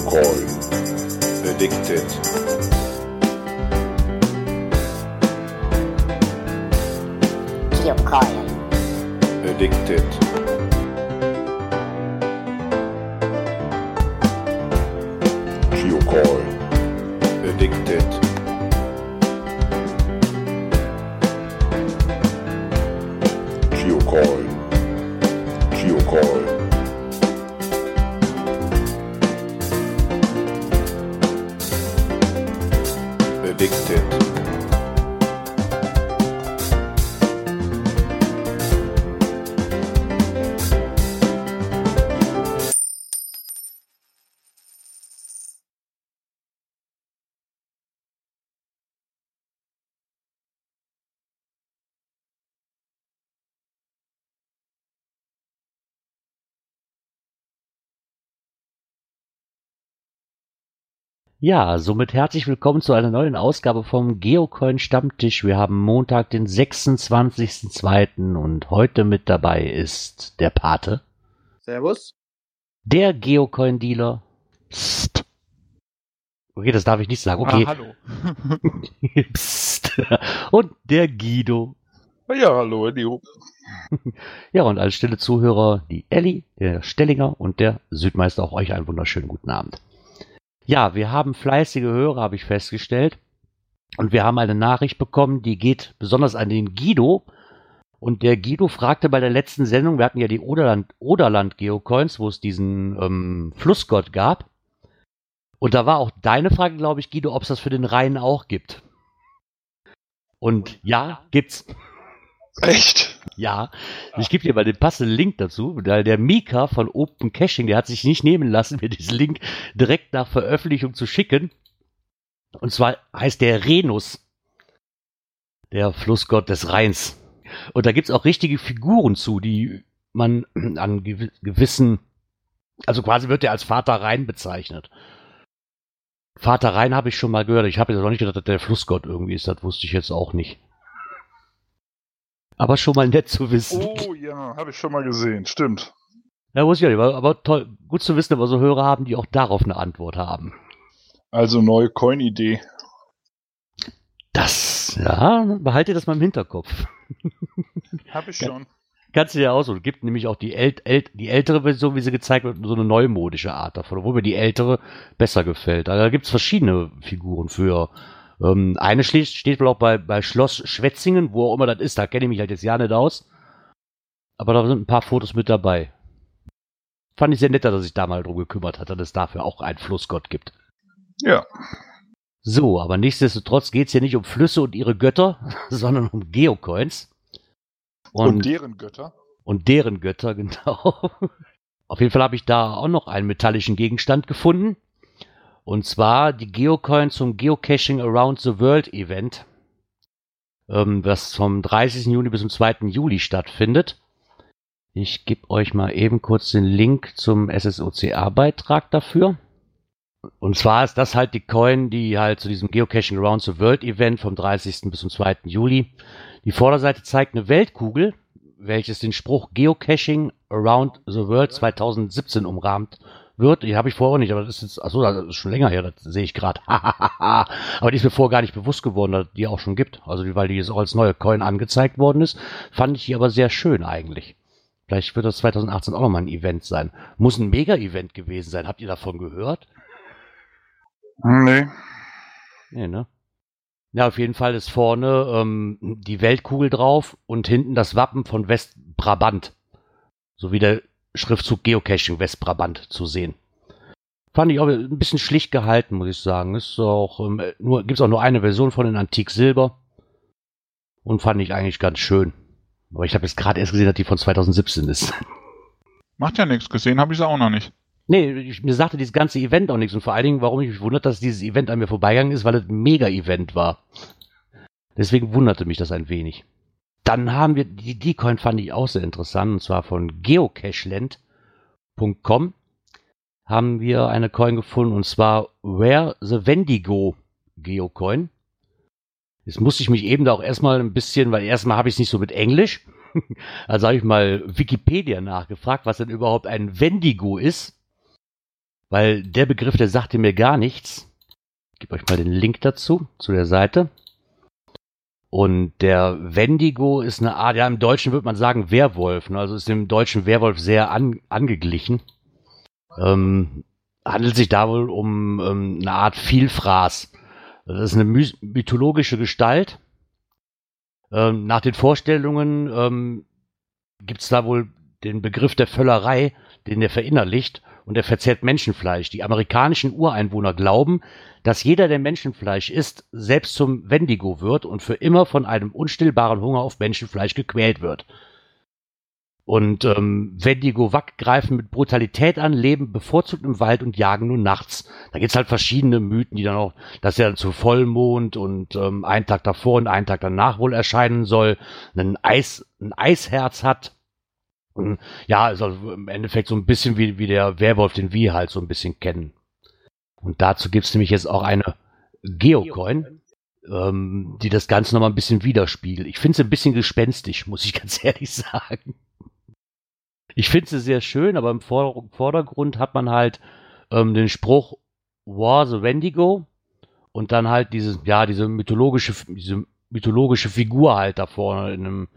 Geocoin. Addicted. Geocoin. Addicted. Ja, somit herzlich willkommen zu einer neuen Ausgabe vom Geocoin Stammtisch. Wir haben Montag, den 26.02. und heute mit dabei ist der Pate, Servus. der Geocoin Dealer. Psst. Okay, das darf ich nicht sagen. Okay. Ah, hallo. Psst. Und der Guido. Ja, hallo, Elio. Ja, und als stille Zuhörer die Elli, der Stellinger und der Südmeister. Auch euch einen wunderschönen guten Abend. Ja, wir haben fleißige Hörer, habe ich festgestellt. Und wir haben eine Nachricht bekommen, die geht besonders an den Guido. Und der Guido fragte bei der letzten Sendung, wir hatten ja die Oderland, Oderland Geocoins, wo es diesen ähm, Flussgott gab. Und da war auch deine Frage, glaube ich, Guido, ob es das für den Rhein auch gibt. Und ja, gibt's. Echt? Ja, ich gebe dir mal den passenden Link dazu, weil der Mika von Open Caching, der hat sich nicht nehmen lassen, mir diesen Link direkt nach Veröffentlichung zu schicken. Und zwar heißt der Renus, der Flussgott des Rheins. Und da gibt's auch richtige Figuren zu, die man an gewi- gewissen, also quasi wird er als Vater Rhein bezeichnet. Vater Rhein habe ich schon mal gehört. Ich habe jetzt auch nicht gedacht, dass der Flussgott irgendwie ist. Das wusste ich jetzt auch nicht. Aber schon mal nett zu wissen. Oh ja, habe ich schon mal gesehen, stimmt. Ja, wusste ich ja nicht, aber, toll, gut zu wissen, dass wir so Hörer haben, die auch darauf eine Antwort haben. Also neue Coin-Idee. Das, ja, behalte das mal im Hinterkopf. Habe ich schon. Kannst du ja auch so. Es gibt nämlich auch die, ält, ält, die ältere Version, wie sie gezeigt wird, so eine neumodische Art davon, obwohl mir die ältere besser gefällt. Also da gibt's verschiedene Figuren für. Ähm, eine steht, steht wohl auch bei, bei Schloss Schwetzingen, wo auch immer das ist, da kenne ich mich halt jetzt ja nicht aus. Aber da sind ein paar Fotos mit dabei. Fand ich sehr nett, dass sich da mal drum gekümmert hat, dass es dafür auch einen Flussgott gibt. Ja. So, aber nichtsdestotrotz geht's hier nicht um Flüsse und ihre Götter, sondern um Geocoins. Und, Und, deren Götter. und deren Götter, genau. Auf jeden Fall habe ich da auch noch einen metallischen Gegenstand gefunden. Und zwar die Geocoin zum Geocaching Around the World Event, ähm, das vom 30. Juni bis zum 2. Juli stattfindet. Ich gebe euch mal eben kurz den Link zum SSOCA-Beitrag dafür. Und zwar ist das halt die Coin, die halt zu diesem Geocaching Around the World Event vom 30. bis zum 2. Juli. Die Vorderseite zeigt eine Weltkugel, welches den Spruch Geocaching Around the World 2017 umrahmt wird. Die habe ich vorher nicht, aber das ist jetzt, achso, das ist schon länger her, das sehe ich gerade. aber die ist mir vorher gar nicht bewusst geworden, dass die auch schon gibt. Also weil die jetzt auch als neue Coin angezeigt worden ist, fand ich die aber sehr schön eigentlich. Vielleicht wird das 2018 auch nochmal ein Event sein. Muss ein Mega-Event gewesen sein. Habt ihr davon gehört? Nee. Nee, ne? Ja, auf jeden Fall ist vorne ähm, die Weltkugel drauf und hinten das Wappen von Westbrabant. Sowie der Schriftzug Geocaching Westbrabant zu sehen. Fand ich auch ein bisschen schlicht gehalten, muss ich sagen. Ist auch ähm, nur gibt's auch nur eine Version von in Antik Silber und fand ich eigentlich ganz schön. Aber ich habe jetzt gerade erst gesehen, dass die von 2017 ist. Macht ja nichts. Gesehen habe ich sie auch noch nicht. Nee, ich, mir sagte dieses ganze Event auch nichts. Und vor allen Dingen, warum ich mich wundert, dass dieses Event an mir vorbeigegangen ist, weil es ein Mega-Event war. Deswegen wunderte mich das ein wenig. Dann haben wir, die Decoin fand ich auch sehr interessant, und zwar von geocacheland.com haben wir eine Coin gefunden, und zwar Where the Wendigo Geocoin. Jetzt musste ich mich eben da auch erstmal ein bisschen, weil erstmal habe ich es nicht so mit Englisch. Also habe ich mal Wikipedia nachgefragt, was denn überhaupt ein Wendigo ist. weil der Begriff, der sagte mir gar nichts. Ich gebe euch mal den Link dazu, zu der Seite. Und der Wendigo ist eine Art, ja, im Deutschen würde man sagen Werwolf, ne? also ist dem deutschen Werwolf sehr an, angeglichen. Ähm, handelt sich da wohl um ähm, eine Art Vielfraß. Das ist eine mythologische Gestalt. Ähm, nach den Vorstellungen ähm, gibt es da wohl den Begriff der Völlerei, den er verinnerlicht und er verzehrt Menschenfleisch. Die amerikanischen Ureinwohner glauben, dass jeder, der Menschenfleisch isst, selbst zum Wendigo wird und für immer von einem unstillbaren Hunger auf Menschenfleisch gequält wird. Und ähm, Wendigo Wack greifen mit Brutalität an, leben bevorzugt im Wald und jagen nur nachts. Da gibt's halt verschiedene Mythen, die dann auch, dass er zu Vollmond und ähm, einen Tag davor und einen Tag danach wohl erscheinen soll, ein, Eis, ein Eisherz hat. Ja, also im Endeffekt so ein bisschen wie, wie der Werwolf, den wir halt so ein bisschen kennen. Und dazu gibt's nämlich jetzt auch eine Geocoin, ähm, die das Ganze nochmal ein bisschen widerspiegelt. Ich finde es ein bisschen gespenstisch, muss ich ganz ehrlich sagen. Ich finde sie sehr schön, aber im Vordergrund hat man halt ähm, den Spruch War the Wendigo und dann halt diese, ja, diese mythologische, diese mythologische Figur halt da vorne in einem,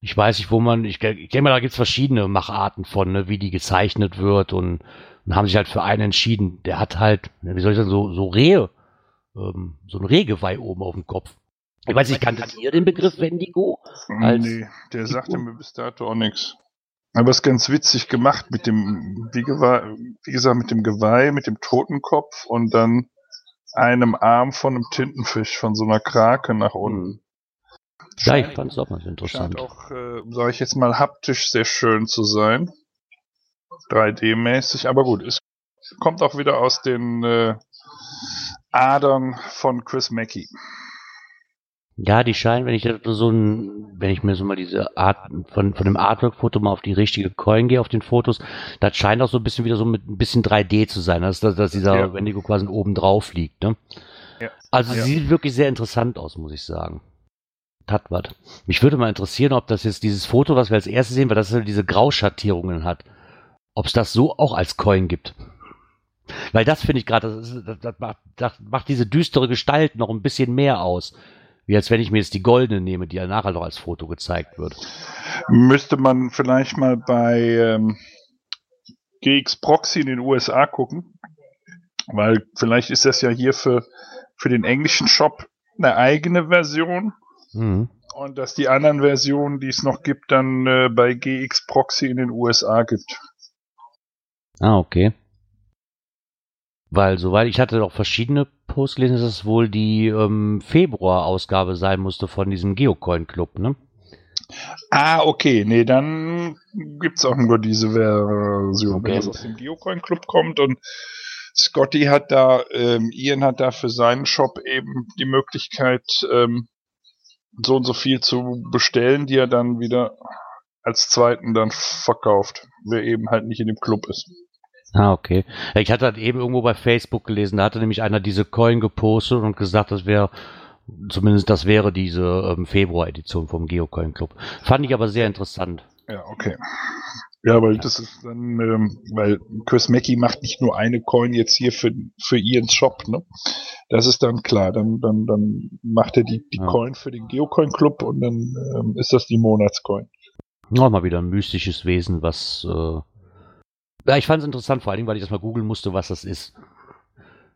ich weiß nicht, wo man, ich, ich denke mal, da gibt es verschiedene Macharten von, ne, wie die gezeichnet wird und, und haben sich halt für einen entschieden. Der hat halt, wie soll ich sagen, so, so Rehe, ähm, so ein Rehgeweih oben auf dem Kopf. Ich weiß nicht, kanntet ihr den Begriff Wendigo? Als nee, der sagte mir bis dato auch nichts. Aber es ist ganz witzig gemacht mit dem, wie, wie, gesagt, mit dem Geweih, mit dem Totenkopf und dann einem Arm von einem Tintenfisch, von so einer Krake nach unten. Ja, ich fand es auch mal interessant. Scheint auch, äh, sage ich jetzt mal, haptisch sehr schön zu sein. 3D-mäßig, aber gut, es kommt auch wieder aus den äh, Adern von Chris Mackie. Ja, die scheinen, wenn ich so ein, wenn ich mir so mal diese Art von, von dem Artwork-Foto mal auf die richtige Coin gehe, auf den Fotos, das scheint auch so ein bisschen wieder so mit ein bisschen 3D zu sein, dass, dass, dass dieser ja. Wendigo quasi oben drauf liegt, ne? Ja. Also ja. sieht wirklich sehr interessant aus, muss ich sagen. Hat was. Mich würde mal interessieren, ob das jetzt dieses Foto, was wir als erstes sehen, weil das ja diese Grauschattierungen hat, ob es das so auch als Coin gibt. Weil das finde ich gerade, das, das, das, macht, das macht diese düstere Gestalt noch ein bisschen mehr aus. Wie als wenn ich mir jetzt die goldene nehme, die ja nachher noch als Foto gezeigt wird. Müsste man vielleicht mal bei ähm, GX Proxy in den USA gucken. Weil vielleicht ist das ja hier für, für den englischen Shop eine eigene Version. Mhm. Und dass die anderen Versionen, die es noch gibt, dann äh, bei GX Proxy in den USA gibt. Ah, okay. Weil, soweit ich hatte auch verschiedene Posts gelesen, dass es wohl die ähm, Februar-Ausgabe sein musste von diesem Geocoin-Club, ne? Ah, okay. Nee, dann gibt's auch nur diese Version, okay. wenn es aus dem Geocoin-Club kommt und Scotty hat da, ähm, Ian hat da für seinen Shop eben die Möglichkeit, ähm, so und so viel zu bestellen, die er dann wieder als zweiten dann verkauft, wer eben halt nicht in dem Club ist. Ah, okay. Ich hatte halt eben irgendwo bei Facebook gelesen, da hatte nämlich einer diese Coin gepostet und gesagt, das wäre, zumindest das wäre diese ähm, Februar-Edition vom Geocoin Club. Fand ich aber sehr interessant. Ja, okay. Ja, weil das ist dann, ähm, weil Chris Mackey macht nicht nur eine Coin jetzt hier für, für ihren Shop, ne? Das ist dann klar. Dann, dann, dann macht er die, die ja. Coin für den Geocoin Club und dann ähm, ist das die Monatscoin. Nochmal wieder ein mystisches Wesen, was äh, ja, ich fand es interessant, vor allen Dingen, weil ich das mal googeln musste, was das ist.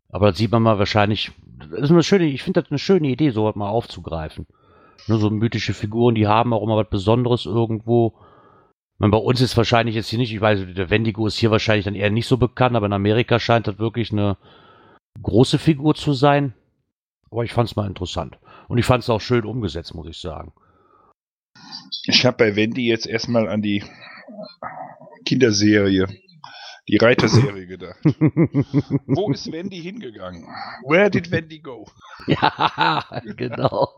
Aber das sieht man mal wahrscheinlich. Das ist eine schöne, ich finde das eine schöne Idee, so was mal aufzugreifen. Nur so mythische Figuren, die haben auch immer was Besonderes irgendwo. Meine, bei uns ist wahrscheinlich jetzt hier nicht, ich weiß, der Wendigo ist hier wahrscheinlich dann eher nicht so bekannt, aber in Amerika scheint das wirklich eine große Figur zu sein. Aber ich fand es mal interessant. Und ich fand es auch schön umgesetzt, muss ich sagen. Ich habe bei Wendy jetzt erstmal an die Kinderserie die Reiterserie gedacht. Wo ist Wendy hingegangen? Where did Wendy go? Ja, genau.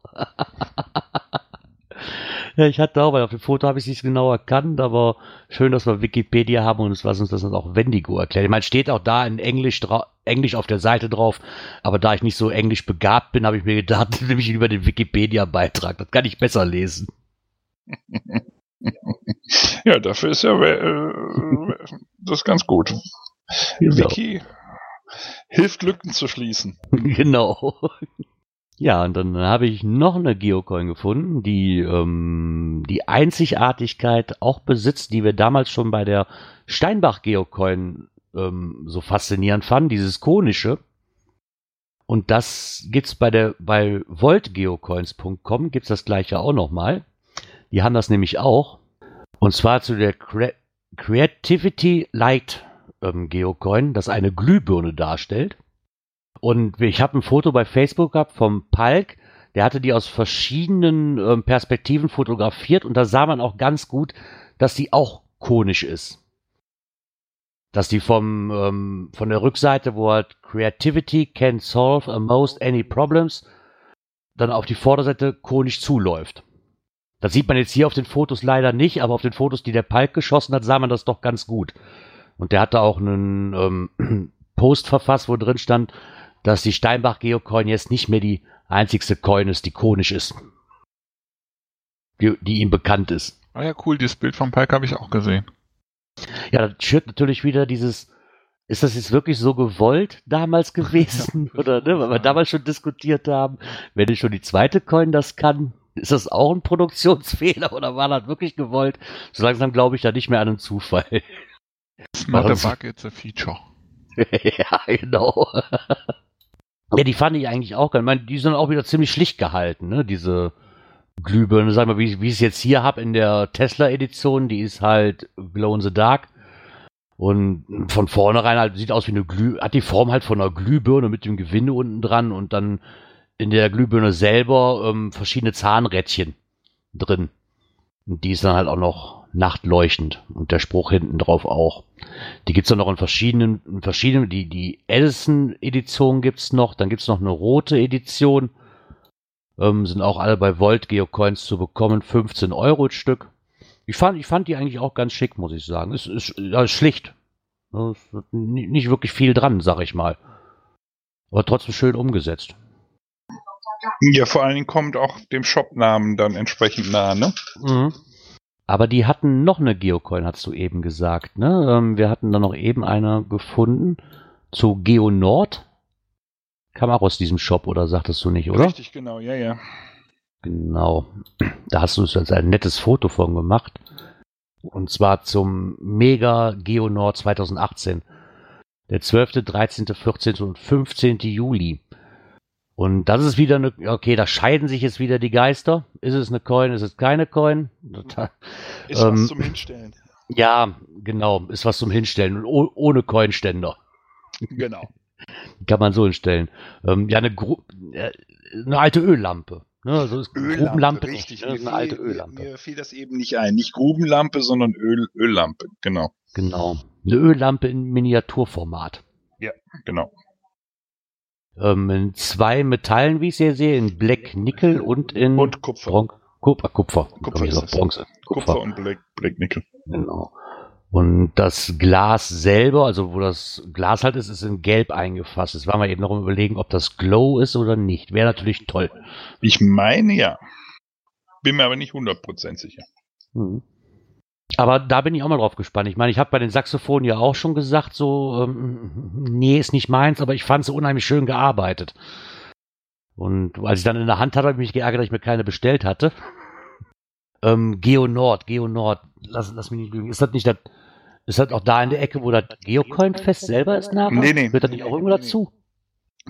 Ja, ich hatte auch, weil auf dem Foto habe ich es nicht genau erkannt, aber schön, dass wir Wikipedia haben und was uns das auch Wendigo erklärt. Ich meine, steht auch da in Englisch, Englisch auf der Seite drauf, aber da ich nicht so englisch begabt bin, habe ich mir gedacht, nehme ich lieber den Wikipedia-Beitrag. Das kann ich besser lesen. Ja, dafür ist ja äh, das ist ganz gut. Genau. Wiki hilft Lücken zu schließen. genau. Ja, und dann habe ich noch eine Geocoin gefunden, die ähm, die Einzigartigkeit auch besitzt, die wir damals schon bei der Steinbach Geocoin ähm, so faszinierend fanden, dieses konische. Und das gibt's bei der bei voltgeocoins.com gibt's das gleiche auch nochmal. Die haben das nämlich auch. Und zwar zu der Cre Creativity Light ähm, Geocoin, das eine Glühbirne darstellt. Und ich habe ein Foto bei Facebook gehabt vom Palk, der hatte die aus verschiedenen ähm, Perspektiven fotografiert und da sah man auch ganz gut, dass die auch konisch ist. Dass die vom, ähm, von der Rückseite, wo halt Creativity can solve almost any problems, dann auf die Vorderseite konisch zuläuft. Das sieht man jetzt hier auf den Fotos leider nicht, aber auf den Fotos, die der Palk geschossen hat, sah man das doch ganz gut. Und der hatte auch einen ähm, Post verfasst, wo drin stand, dass die Steinbach Geocoin jetzt nicht mehr die einzigste Coin ist, die konisch ist. Die, die ihm bekannt ist. Ah ja, cool, dieses Bild vom Palk habe ich auch gesehen. Ja, das schürt natürlich wieder dieses, ist das jetzt wirklich so gewollt damals gewesen? Ja, Oder, ne, weil wir damals schon diskutiert haben, wenn schon die zweite Coin das kann, ist das auch ein Produktionsfehler oder war das wirklich gewollt? So langsam glaube ich da nicht mehr an einen Zufall. Smart Was? Bug, it's a feature. ja, genau. Ja, die fand ich eigentlich auch geil. Ich meine, die sind auch wieder ziemlich schlicht gehalten, ne? Diese Glühbirne, sag mal, wie, wie ich es jetzt hier habe in der Tesla-Edition, die ist halt Glow in the Dark. Und von vornherein halt sieht aus wie eine Glüh, hat die Form halt von einer Glühbirne mit dem Gewinde unten dran und dann in der Glühbirne selber ähm, verschiedene Zahnrädchen drin. Und die ist dann halt auch noch nachtleuchtend und der Spruch hinten drauf auch. Die gibt's dann noch in verschiedenen, in verschiedenen, die, die Edison-Edition gibt's noch, dann gibt's noch eine rote Edition. Ähm, sind auch alle bei Volt Geocoins zu bekommen, 15 Euro Stück. Ich fand, ich fand die eigentlich auch ganz schick, muss ich sagen. Es ist, ist schlicht. Es ist ni- nicht wirklich viel dran, sag ich mal. Aber trotzdem schön umgesetzt. Ja, vor allen Dingen kommt auch dem Shopnamen dann entsprechend nah, ne? Mhm. Aber die hatten noch eine Geocoin, hast du eben gesagt. Ne? Ähm, wir hatten da noch eben eine gefunden zu GeoNord. Kam auch aus diesem Shop, oder sagtest du nicht, oder? Richtig, genau, ja, ja. Genau. Da hast du es als ein nettes Foto von gemacht. Und zwar zum Mega GeoNord 2018. Der 12., 13., 14. und 15. Juli. Und das ist wieder eine, okay, da scheiden sich jetzt wieder die Geister. Ist es eine Coin, ist es keine Coin? Da- Ist Ähm, was zum Hinstellen. Ja, genau, ist was zum Hinstellen. Und oh, ohne Coinständer. Genau. Kann man so hinstellen. Ähm, ja, eine, Gru äh, eine alte Öllampe. Ne? Also ist Grubenlampe. richtig. Ne? Eine alte Öllampe. mir fiel das eben nicht ein. Nicht Grubenlampe, sondern Öl, Öllampe. Genau, Genau. Eine Öllampe in Miniaturformat. genau. Ähm, in zwei Metallen, wie ich es hier sehe, in Black Nickel und in Und Kupfer. Bron Kupfer. Kupfer. Kupfer ist. Bronze. Kupfer und Black, Black Nickel. Genau. Und das Glas selber, also wo das Glas halt ist, ist in Gelb eingefasst. Jetzt waren wir eben noch am überlegen, ob das Glow ist oder nicht. Wäre natürlich toll. Ich meine ja. Bin mir aber nicht 100% sicher. Mhm. Aber da bin ich auch mal drauf gespannt. Ich meine, ich habe bei den Saxophonen ja auch schon gesagt, so, ähm, nee, ist nicht meins, aber ich fand es unheimlich schön gearbeitet. Und als ich dann in der Hand hatte, habe ich mich geärgert, dass ich mir keine bestellt hatte. Ähm, Geo Nord, Geo Nord, lass, lass mich nicht lügen. Ist das nicht das, ist das auch da in der Ecke, wo das Geocoin-Fest selber ist nachher? Nee, nee. Gehört das nicht auch irgendwo dazu?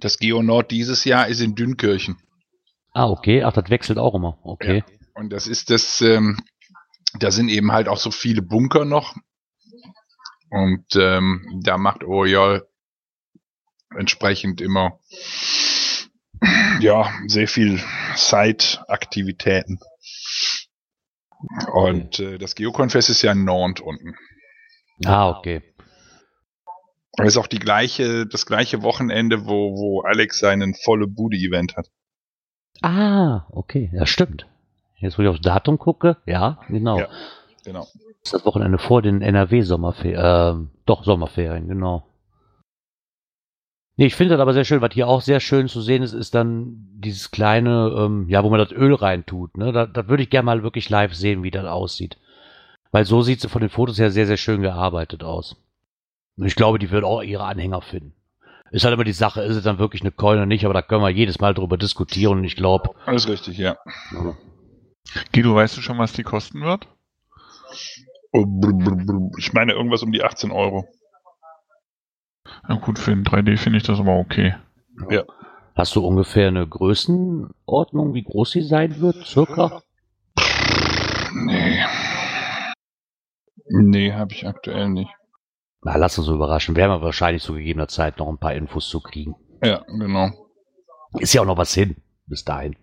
Das Geonord dieses Jahr ist in Dünkirchen. Ah, okay. Ach, das wechselt auch immer. Okay. Und das ist das, ähm, da sind eben halt auch so viele Bunker noch. Und ähm, da macht Oriol entsprechend immer ja sehr viel Side-Aktivitäten. Und äh, das Geoconfest ist ja in Nantes unten. Ah, okay. Das ist auch die gleiche, das gleiche Wochenende, wo, wo Alex seinen volle Bude-Event hat. Ah, okay. Ja, stimmt. Jetzt, wo ich aufs Datum gucke, ja, genau. Ja. Genau. Das ist das Wochenende vor den NRW-Sommerferien. Äh, doch, Sommerferien, genau. Nee, ich finde das aber sehr schön. Was hier auch sehr schön zu sehen ist, ist dann dieses kleine, ähm, ja, wo man das Öl reintut. Ne? Da, das würde ich gerne mal wirklich live sehen, wie das aussieht. Weil so sieht es von den Fotos her sehr, sehr schön gearbeitet aus. Ich glaube, die wird auch ihre Anhänger finden. Ist halt immer die Sache, ist es dann wirklich eine Coin oder nicht, aber da können wir jedes Mal drüber diskutieren und ich glaube, Alles richtig, ja. Guido, weißt du schon, was die kosten wird? Oh. Ich meine irgendwas um die 18 Euro. Ja gut, für den 3D finde ich das aber okay. hast du ungefähr eine Größenordnung, wie groß sie sein wird, circa? Nee. Nee, habe ich aktuell nicht. Na, lass uns überraschen. Werden wir wahrscheinlich zu gegebener Zeit noch ein paar Infos zu kriegen. Ja, genau. Ist ja auch noch was hin, bis dahin.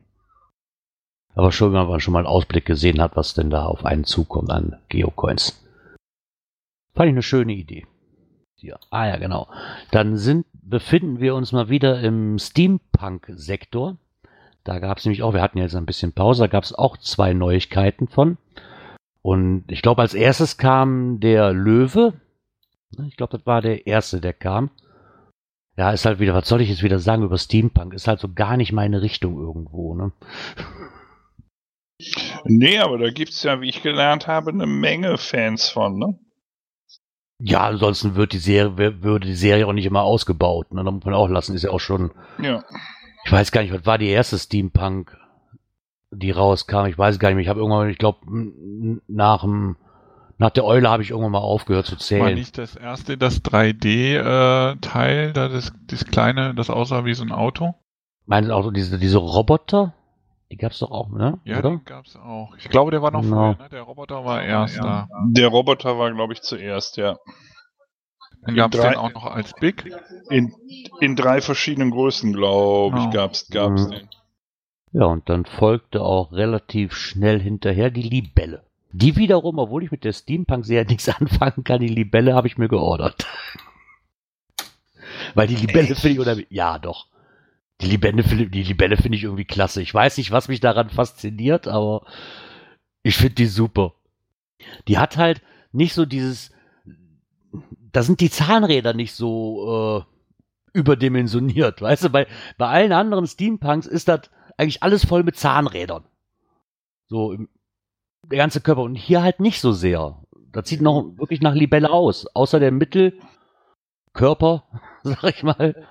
Aber schon, wenn man schon mal einen Ausblick gesehen hat, was denn da auf einen zukommt an Geocoins. Fand ich eine schöne Idee. Hier. Ah ja, genau. Dann sind, befinden wir uns mal wieder im Steampunk-Sektor. Da gab es nämlich auch, wir hatten jetzt ein bisschen Pause, da gab es auch zwei Neuigkeiten von. Und ich glaube, als erstes kam der Löwe. Ich glaube, das war der erste, der kam. Ja, ist halt wieder, was soll ich jetzt wieder sagen über Steampunk? Ist halt so gar nicht meine Richtung irgendwo, ne? Nee, aber da gibt's ja, wie ich gelernt habe, eine Menge Fans von, ne? Ja, ansonsten wird die Serie, würde die Serie auch nicht immer ausgebaut. Ne? Da muss man auch lassen, ist ja auch schon. Ja. Ich weiß gar nicht, was war die erste Steampunk, die rauskam? Ich weiß gar nicht mehr. Ich habe irgendwann, ich glaube, nach dem, nach der Eule habe ich irgendwann mal aufgehört zu War zählen. nicht das erste, das 3D-Teil, da das, das kleine, das aussah wie so ein Auto? Meinen Sie auch diese, diese Roboter? Die gab's doch auch, ne? Ja, Oder? den gab's auch. Ich glaube, der war noch Genau. vorher, ne? Der Roboter war erst da. Der Roboter war, glaube ich, zuerst, ja. Dann gab's drei- den auch noch als Big. In, in drei verschiedenen Größen, glaube ich, Oh. gab's, gab's Mhm. den. Ja, und dann folgte auch relativ schnell hinterher die Libelle. Die wiederum, obwohl ich mit der Steampunk-Serie nichts anfangen kann, die Libelle habe ich mir geordert. Weil die Libelle finde ich, oder, ja, doch. Die Libelle, finde- die Libelle finde ich irgendwie klasse. Ich weiß nicht, was mich daran fasziniert, aber ich finde die super. Die hat halt nicht so dieses, da sind die Zahnräder nicht so äh, überdimensioniert, weißt du? Bei, bei allen anderen Steampunks ist das eigentlich alles voll mit Zahnrädern. So, im, der ganze Körper. Und hier halt nicht so sehr. Das sieht noch wirklich nach Libelle aus. Außer der Mittelkörper, sag ich mal,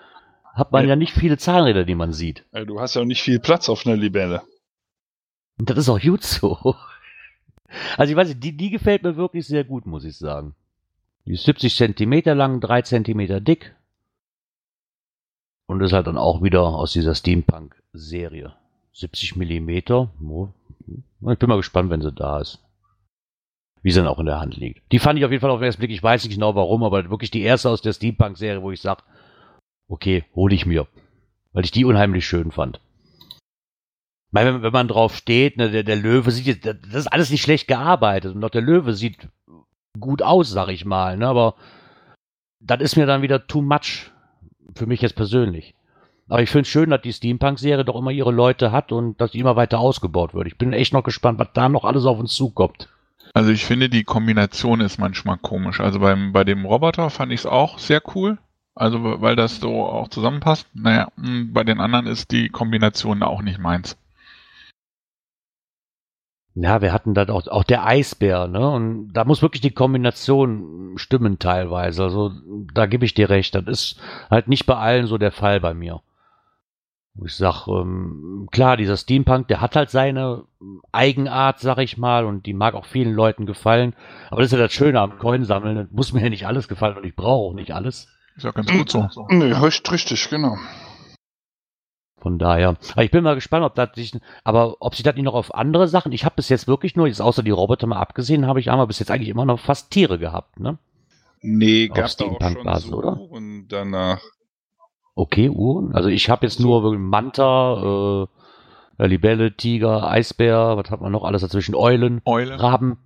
hat man Ja. ja nicht viele Zahnräder, die man sieht. Du hast ja auch nicht viel Platz auf einer Libelle. Und das ist auch gut so. Also ich weiß nicht, die, die gefällt mir wirklich sehr gut, muss ich sagen. Die ist 70 Zentimeter lang, 3 Zentimeter dick. Und ist halt dann auch wieder aus dieser Steampunk-Serie. 70 Millimeter. Oh, Ich bin mal gespannt, wenn sie da ist. Wie sie dann auch in der Hand liegt. Die fand ich auf jeden Fall auf den ersten Blick. Ich weiß nicht genau warum, aber wirklich die erste aus der Steampunk-Serie, wo ich sag, okay, hole ich mir. Weil ich die unheimlich schön fand. Wenn, wenn man drauf steht, ne, der, der Löwe sieht jetzt, das ist alles nicht schlecht gearbeitet und auch der Löwe sieht gut aus, sag ich mal, ne, aber das ist mir dann wieder too much für mich jetzt persönlich. Aber ich finde es schön, dass die Steampunk-Serie doch immer ihre Leute hat und dass die immer weiter ausgebaut wird. Ich bin echt noch gespannt, was da noch alles auf uns zukommt. Also ich finde, die Kombination ist manchmal komisch. Also beim, bei dem Roboter fand ich es auch sehr cool. Also weil das so auch zusammenpasst. Naja, mh, bei den anderen ist die Kombination auch nicht meins. Ja, wir hatten dann auch, auch der Eisbär, ne? Und da muss wirklich die Kombination stimmen teilweise. Also da gebe ich dir recht. Das ist halt nicht bei allen so der Fall bei mir. Ich sag, ähm, klar, dieser Steampunk, der hat halt seine Eigenart, sag ich mal, und die mag auch vielen Leuten gefallen. Aber das ist ja das Schöne am Coinsammeln. Muss mir ja nicht alles gefallen und ich brauche auch nicht alles. Ist ja ganz gut so. Nee, richtig, richtig, genau. Von daher. Aber ich bin mal gespannt, ob das sich, aber ob sich das nicht noch auf andere Sachen. Ich habe bis jetzt wirklich nur, jetzt außer die Roboter mal abgesehen, habe ich einmal bis jetzt eigentlich immer noch fast Tiere gehabt, ne? Nee, Auf gab's da auch schon Steampunk-Basis, oder? Suchen danach. Okay, Uhren. Also ich habe jetzt nur Manta, äh, Libelle, Tiger, Eisbär, was hat man noch alles dazwischen? Eulen, Eule. Raben.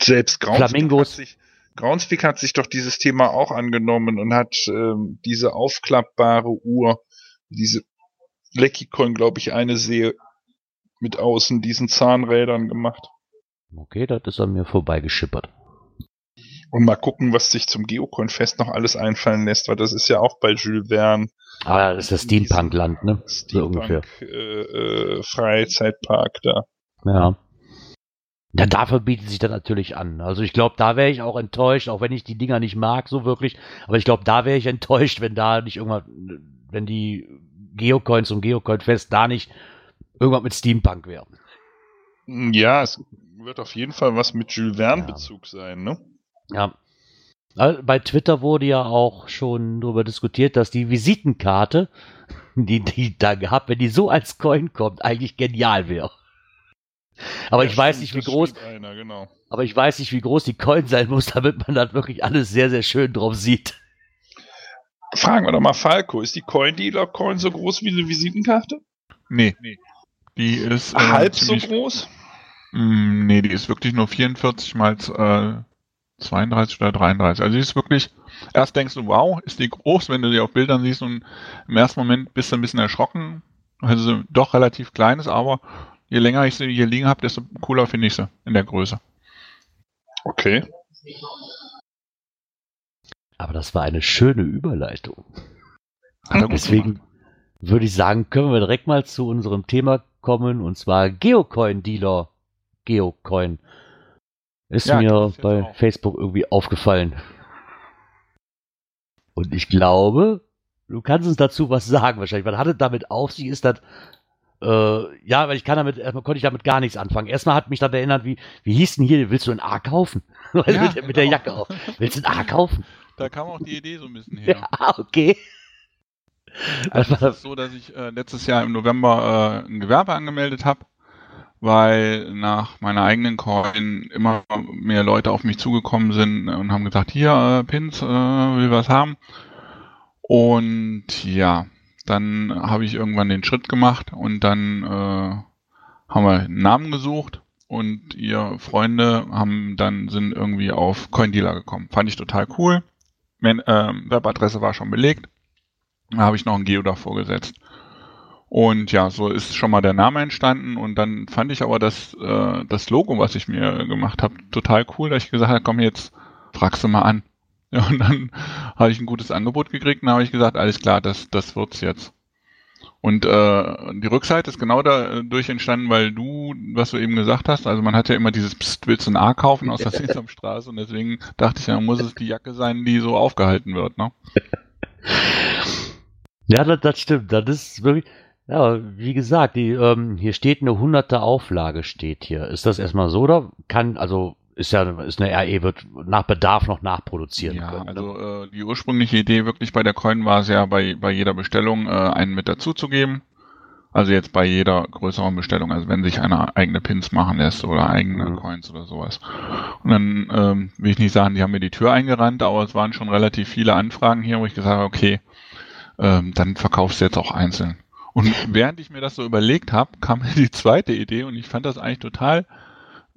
Selbst hat, Flamingos. sich, Groundspeak hat sich doch dieses Thema auch angenommen und hat ähm, diese aufklappbare Uhr, diese Leckycoin, glaube ich, eine sehe mit außen diesen Zahnrädern gemacht. Okay, das ist an mir vorbeigeschippert. Und mal gucken, was sich zum Geocoin-Fest noch alles einfallen lässt, weil das ist ja auch bei Jules Verne Aber das ist das Steampunk-Land, ne? So ungefähr. Steampunk äh, äh, Freizeitpark da. Ja. Ja, dafür bietet sich das natürlich an. Also ich glaube, da wäre ich auch enttäuscht, auch wenn ich die Dinger nicht mag, so wirklich. Aber ich glaube, da wäre ich enttäuscht, wenn da nicht irgendwann, wenn die Geocoins und Geocoin-Fest da nicht irgendwann mit Steampunk wären. Ja, es wird auf jeden Fall was mit Jules Verne-Bezug sein, ne? Ja. Also Bei Twitter wurde ja auch schon darüber diskutiert, dass die Visitenkarte, die die da gehabt, wenn die so als Coin kommt, eigentlich genial wäre. Aber Ja, ich weiß stimmt, nicht, wie groß, Einer, genau. aber ich weiß nicht, wie groß die Coin sein muss, damit man das wirklich alles sehr, sehr schön drauf sieht. Fragen wir doch mal Falco, ist die Coin-Dealer-Coin so groß wie eine Visitenkarte? Nee. Die ist. äh, Halb so ziemlich- groß? Mm, Nee, die ist wirklich nur 44 mal äh, 32 oder 33. Also die ist wirklich, erst denkst du, wow, ist die groß, wenn du die auf Bildern siehst und im ersten Moment bist du ein bisschen erschrocken. Also doch relativ klein ist, aber je länger ich sie hier liegen habe, desto cooler finde ich sie in der Größe. Okay. Aber das war eine schöne Überleitung. Er Deswegen würde ich sagen, können wir direkt mal zu unserem Thema kommen, und zwar Geocoin-Dealer. Geocoin. Ist Ja, mir ist bei auch. Facebook irgendwie aufgefallen. Und ich glaube, du kannst uns dazu was sagen wahrscheinlich. Was hat es damit auf sich? Ist das äh, ja, weil ich kann damit, erstmal konnte ich damit gar nichts anfangen. Erstmal hat mich das erinnert, wie, wie hieß denn hier, willst du ein A kaufen? Ja, mit, der- mit der genau. Jacke auf. Willst du ein A kaufen? Da kam auch die Idee so ein bisschen her. Ja, okay. Also es ist so, dass ich äh, letztes Jahr im November äh, ein Gewerbe angemeldet habe, weil nach meiner eigenen Coin immer mehr Leute auf mich zugekommen sind und haben gesagt, hier, äh, Pins, äh, will was haben. Und ja, dann habe ich irgendwann den Schritt gemacht und dann äh, haben wir einen Namen gesucht und ihr Freunde haben dann sind irgendwie auf CoinDealer gekommen. Fand ich total cool. Mein, ähm, Webadresse war schon belegt. Da habe ich noch ein Geo davor gesetzt. Und ja, so ist schon mal der Name entstanden. Und dann fand ich aber das, äh, das Logo, was ich mir gemacht habe, total cool, dass ich gesagt habe, komm jetzt, fragst du mal an. Ja, und dann habe ich ein gutes Angebot gekriegt und habe ich gesagt, alles klar, das, das wird's jetzt. Und äh, die Rückseite ist genau dadurch entstanden, weil du, was du eben gesagt hast, also man hat ja immer dieses Psst, willst du ein A kaufen aus der Sesamstraße und deswegen dachte ich, ja, muss es die Jacke sein, die so aufgehalten wird, ne? Ja, das, das stimmt. Das ist wirklich. Ja, wie gesagt, die, ähm, hier steht eine hunderte Auflage, steht hier. Ist das erstmal so oder kann, also ist ja ist eine RE, wird nach Bedarf noch nachproduzieren Ja, können. ne? also äh, die ursprüngliche Idee wirklich bei der Coin war es ja bei, bei jeder Bestellung äh, einen mit dazu zu geben. Also jetzt bei jeder größeren Bestellung, also wenn sich einer eigene Pins machen lässt oder eigene Mhm. Coins oder sowas. Und dann ähm, will ich nicht sagen, die haben mir die Tür eingerannt, aber es waren schon relativ viele Anfragen hier, wo ich gesagt habe, okay, ähm, dann verkaufst du jetzt auch einzeln. Und während ich mir das so überlegt habe, kam mir die zweite Idee und ich fand das eigentlich total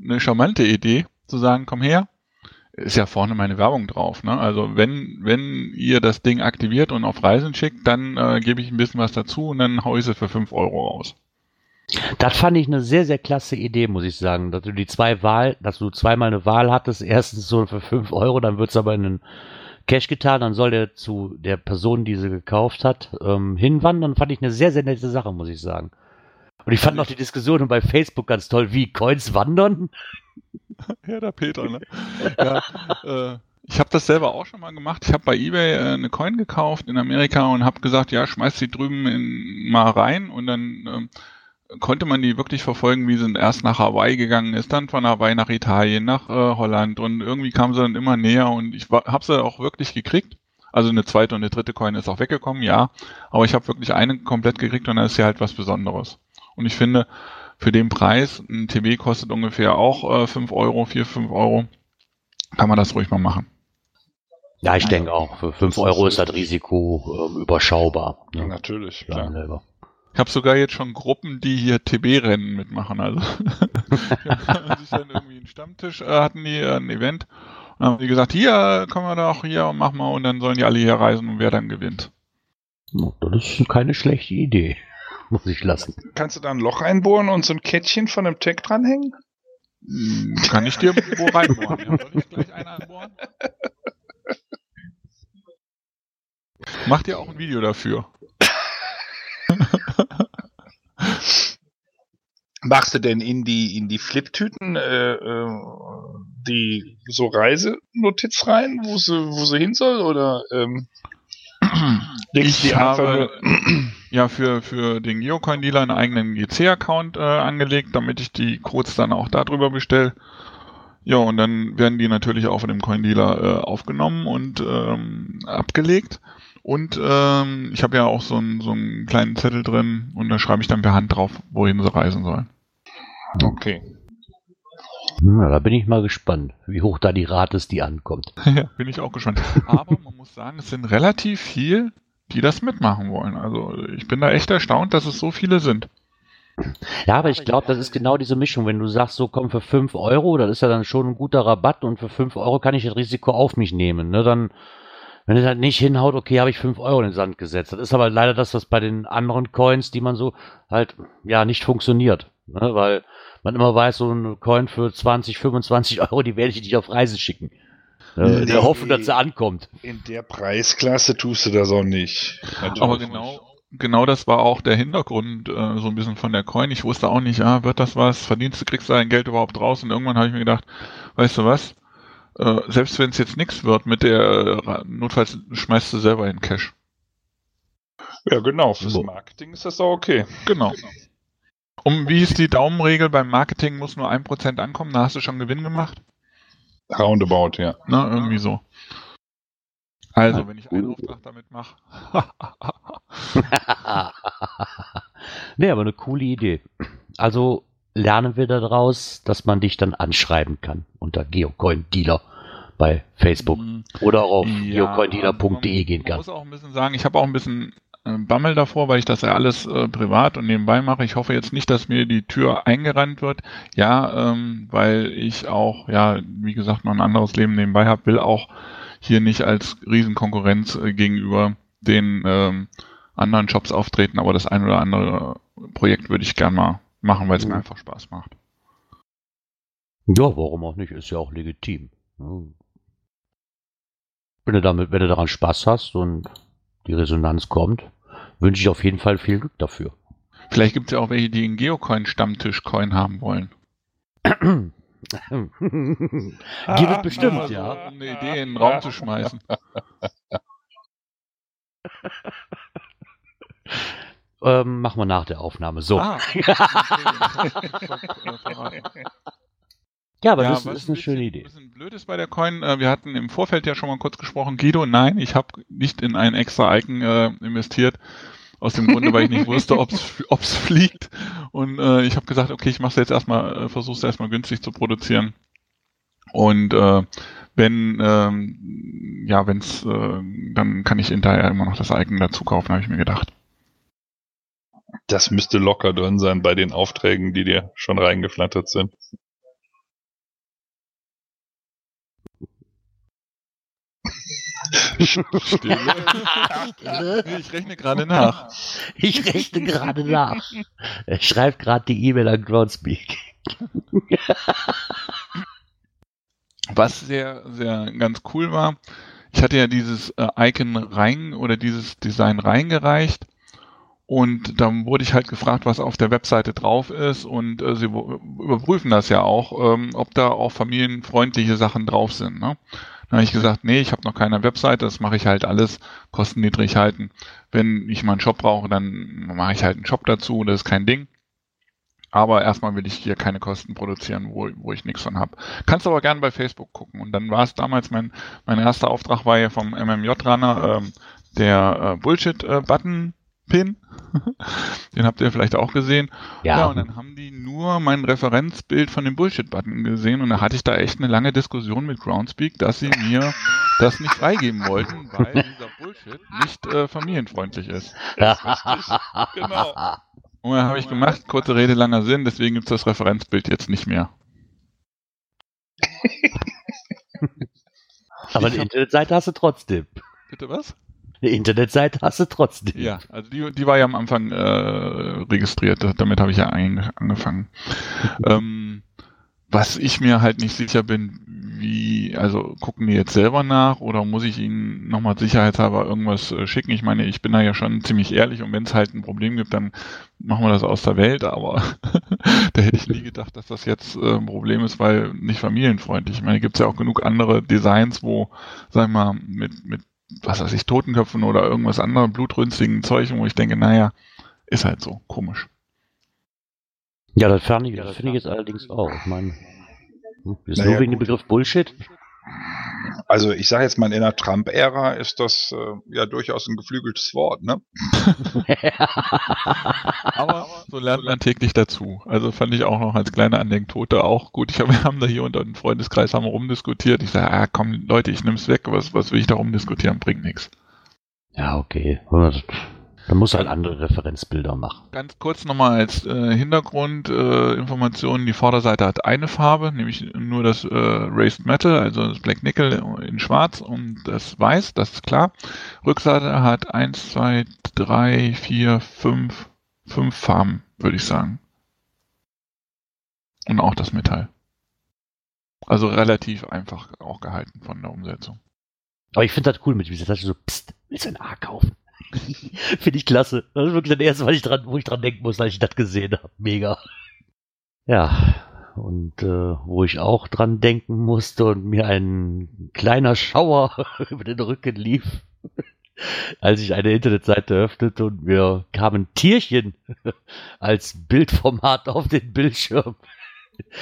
eine charmante Idee, zu sagen, komm her, ist ja vorne meine Werbung drauf. Ne? Also wenn, wenn ihr das Ding aktiviert und auf Reisen schickt, dann äh, gebe ich ein bisschen was dazu und dann hau ich sie für 5 Euro raus. Das fand ich eine sehr, sehr klasse Idee, muss ich sagen. Dass du die zwei Wahl, dass du zweimal eine Wahl hattest, erstens so für 5 Euro, dann wird's aber in den Cash getan, dann soll der zu der Person, die sie gekauft hat, ähm, hinwandern. Fand ich eine sehr, sehr nette Sache, muss ich sagen. Und ich fand noch die Diskussion bei Facebook ganz toll, wie Coins wandern. Ja, der Peter, ne? ja, äh, ich habe das selber auch schon mal gemacht. Ich habe bei eBay äh, eine Coin gekauft in Amerika und habe gesagt, ja, schmeiß sie drüben in, mal rein und dann ähm, konnte man die wirklich verfolgen, wie sie erst nach Hawaii gegangen ist, dann von Hawaii nach Italien, nach äh, Holland und irgendwie kam sie dann immer näher und ich habe sie auch wirklich gekriegt. Also eine zweite und eine dritte Coin ist auch weggekommen, ja, aber ich habe wirklich eine komplett gekriegt und dann ist ja halt was Besonderes. Und ich finde, für den Preis, ein TB kostet ungefähr auch äh, 5 Euro, 4, 5 Euro, kann man das ruhig mal machen. Ja, ich denke auch. Für 5 Das Euro ist das Risiko ähm, überschaubar. Ja, Ne? natürlich, Ja, klar. selber. Ich habe sogar jetzt schon Gruppen, die hier TB-Rennen mitmachen. Also sich dann irgendwie einen Stammtisch, äh, hatten die äh, ein Event und haben die gesagt, hier kommen wir doch hier und mach mal und dann sollen die alle hier reisen und wer dann gewinnt. Das ist keine schlechte Idee. Muss ich lassen. Kannst du da ein Loch einbohren und so ein Kettchen von einem Tag dranhängen? Hm, Kann ich dir wo reinbohren? Ja, soll ich gleich einen anbohren? Macht ihr auch ein Video dafür? Machst du denn in die, in die Flip-Tüten äh, äh, die so Reisenotiz rein, wo sie, wo sie hin soll? Oder ähm, legst Ich die einfach habe nur- ja für, für den Geocoin-Dealer einen eigenen GC-Account äh, angelegt, damit ich die Codes dann auch darüber bestelle. Ja, und dann werden die natürlich auch von dem Coin-Dealer äh, aufgenommen und ähm, abgelegt. Und ähm, ich habe ja auch so einen, so einen kleinen Zettel drin und da schreibe ich dann per Hand drauf, wohin sie reisen sollen. Okay. Na, da bin ich mal gespannt, wie hoch da die Rate ist, die ankommt. ja, bin ich auch gespannt. Aber man muss sagen, es sind relativ viel, die das mitmachen wollen. Also ich bin da echt erstaunt, dass es so viele sind. Ja, aber ich glaube, das ist genau diese Mischung. Wenn du sagst, so komm für 5 Euro, das ist ja dann schon ein guter Rabatt und für 5 Euro kann ich das Risiko auf mich nehmen. Ne? Dann, wenn es halt nicht hinhaut, okay, habe ich 5 Euro in den Sand gesetzt. Das ist aber leider das, was bei den anderen Coins, die man so halt, ja, nicht funktioniert. Ne? Weil man immer weiß, so ein Coin für 20, 25 Euro, die werde ich nicht auf Reise schicken. Äh, in der Nee. Hoffnung, dass sie ankommt. In der Preisklasse tust du das auch nicht. Natürlich Aber nicht. genau, genau das war auch der Hintergrund äh, so ein bisschen von der Coin. Ich wusste auch nicht, ah, wird das was? Verdienst du, kriegst du dein Geld überhaupt raus? Und irgendwann habe ich mir gedacht, weißt du was? Äh, selbst wenn es jetzt nichts wird mit der, äh, notfalls schmeißt du selber in Cash. Ja, genau. Fürs So. Marketing ist das auch okay. Genau. Um wie ist die Daumenregel beim Marketing muss nur ein Prozent ankommen, da hast du schon Gewinn gemacht. Roundabout, ja. Ne, irgendwie so. Also, wenn ich einen Auftrag damit mache. nee, aber eine coole Idee. Also lernen wir daraus, dass man dich dann anschreiben kann unter Geocoin Dealer bei Facebook oder auch auf geocoindealer.de gehen kann. muss auch ein bisschen sagen, ich habe auch ein bisschen Bammel davor, weil ich das ja alles äh, privat und nebenbei mache. Ich hoffe jetzt nicht, dass mir die Tür eingerannt wird. Ja, ähm, weil ich auch, ja, wie gesagt, noch ein anderes Leben nebenbei habe, will auch hier nicht als Riesenkonkurrenz äh, gegenüber den ähm, anderen Jobs auftreten, aber das ein oder andere Projekt würde ich gern mal machen, weil es mir Mhm. einfach Spaß macht. Ja, warum auch nicht? Ist ja auch legitim. Hm. Wenn du damit, wenn du daran Spaß hast und die Resonanz kommt, wünsche ich auf jeden Fall viel Glück dafür. Vielleicht gibt es ja auch welche, die einen Geocoin-Stammtisch-Coin haben wollen. Gibt es bestimmt, ja. Um eine Idee in den Raum zu schmeißen. Ähm, machen wir nach der Aufnahme. So. Ah. ja, aber ja, das was ist eine ein schöne bisschen- Idee. Ein bisschen blöd ist bei der Coin, äh, wir hatten im Vorfeld ja schon mal kurz gesprochen, Guido, nein, ich habe nicht in ein extra Icon äh, investiert. Aus dem Grunde, weil ich nicht wusste, ob es fliegt. Und äh, ich habe gesagt, okay, ich mache es jetzt erstmal, äh, versuche es erstmal günstig zu produzieren. Und äh, wenn, ähm, ja, wenn es, äh, dann kann ich hinterher immer noch das Icon dazu kaufen, habe ich mir gedacht. Das müsste locker drin sein bei den Aufträgen, die dir schon reingeflattert sind. Stille. ich rechne gerade nach. Ich rechne gerade nach. Er schreibt gerade die E-Mail an Groundspeak. Was sehr, sehr ganz cool war, ich hatte ja dieses äh, Icon rein oder dieses Design reingereicht und dann wurde ich halt gefragt, was auf der Webseite drauf ist und äh, sie überprüfen das ja auch, ähm, ob da auch familienfreundliche Sachen drauf sind. Ne? Dann habe ich gesagt, nee, ich habe noch keine Webseite, das mache ich halt alles kostenniedrig halten. Wenn ich mal einen Shop brauche, dann mache ich halt einen Shop dazu, das ist kein Ding. Aber erstmal will ich hier keine Kosten produzieren, wo, wo ich nichts von habe. Kannst aber gerne bei Facebook gucken. Und dann war es damals mein, mein erster Auftrag war ja vom MMJ-Runner, ähm, der äh, Bullshit-Button-Pin. Den habt ihr vielleicht auch gesehen. Ja. Ja, und dann haben die nur mein Referenzbild von dem Bullshit-Button gesehen und da hatte ich da echt eine lange Diskussion mit Groundspeak, dass sie mir das nicht freigeben wollten, weil dieser Bullshit nicht äh, familienfreundlich ist. Genau. Und dann habe ich gemacht, kurze Rede, langer Sinn, deswegen gibt es das Referenzbild jetzt nicht mehr. aber hab- Internetseite hast du trotzdem. Bitte was? Eine Internetseite hast du trotzdem. Ja, also die, die war ja am Anfang äh, registriert, damit habe ich ja angefangen. ähm, was ich mir halt nicht sicher bin, wie also gucken die jetzt selber nach oder muss ich ihnen nochmal sicherheitshalber irgendwas äh, schicken? Ich meine, ich bin da ja schon ziemlich ehrlich und wenn es halt ein Problem gibt, dann machen wir das aus der Welt, aber da hätte ich nie gedacht, dass das jetzt äh, ein Problem ist, weil nicht familienfreundlich. Ich meine, gibt es ja auch genug andere Designs, wo, sag ich mal, mit, mit was weiß ich, Totenköpfen oder irgendwas anderem blutrünstigen Zeug, wo ich denke, naja, ist halt so, komisch. Ja, das finde ich, das find ich jetzt allerdings auch. Ich meine, hm, ist Naja, nur wegen dem. Begriff Bullshit. Also ich sage jetzt mal, in der Trump-Ära ist das äh, ja durchaus ein geflügeltes Wort, ne? Aber so lernt man täglich dazu. Also fand ich auch noch als kleine Anekdote auch gut. Ich hab, wir haben da hier unter dem Freundeskreis haben wir rumdiskutiert. Ich sage, ah komm Leute, ich nehm's weg. Was, was will ich da rumdiskutieren? Bringt nichts. ja, okay. Dann muss halt andere Referenzbilder machen. Ganz kurz nochmal als äh, Hintergrundinformation. Äh, die Vorderseite hat eine Farbe, nämlich nur das äh, Raised Metal, also das Black Nickel in schwarz und das Weiß, das ist klar. Rückseite hat eins, zwei, drei, vier, fünf, fünf Farben, würde ich sagen. Und auch das Metall. Also relativ einfach auch gehalten von der Umsetzung. Aber ich finde das cool mit dieser Tasche so, pst, willst du ein A kaufen? finde ich klasse. Das ist wirklich das erste, was ich dran, wo ich dran denken muss, als ich das gesehen habe. Mega. Ja, und äh, wo ich auch dran denken musste und mir ein kleiner Schauer über den Rücken lief, als ich eine Internetseite öffnete und mir kamen Tierchen als Bildformat auf den Bildschirm.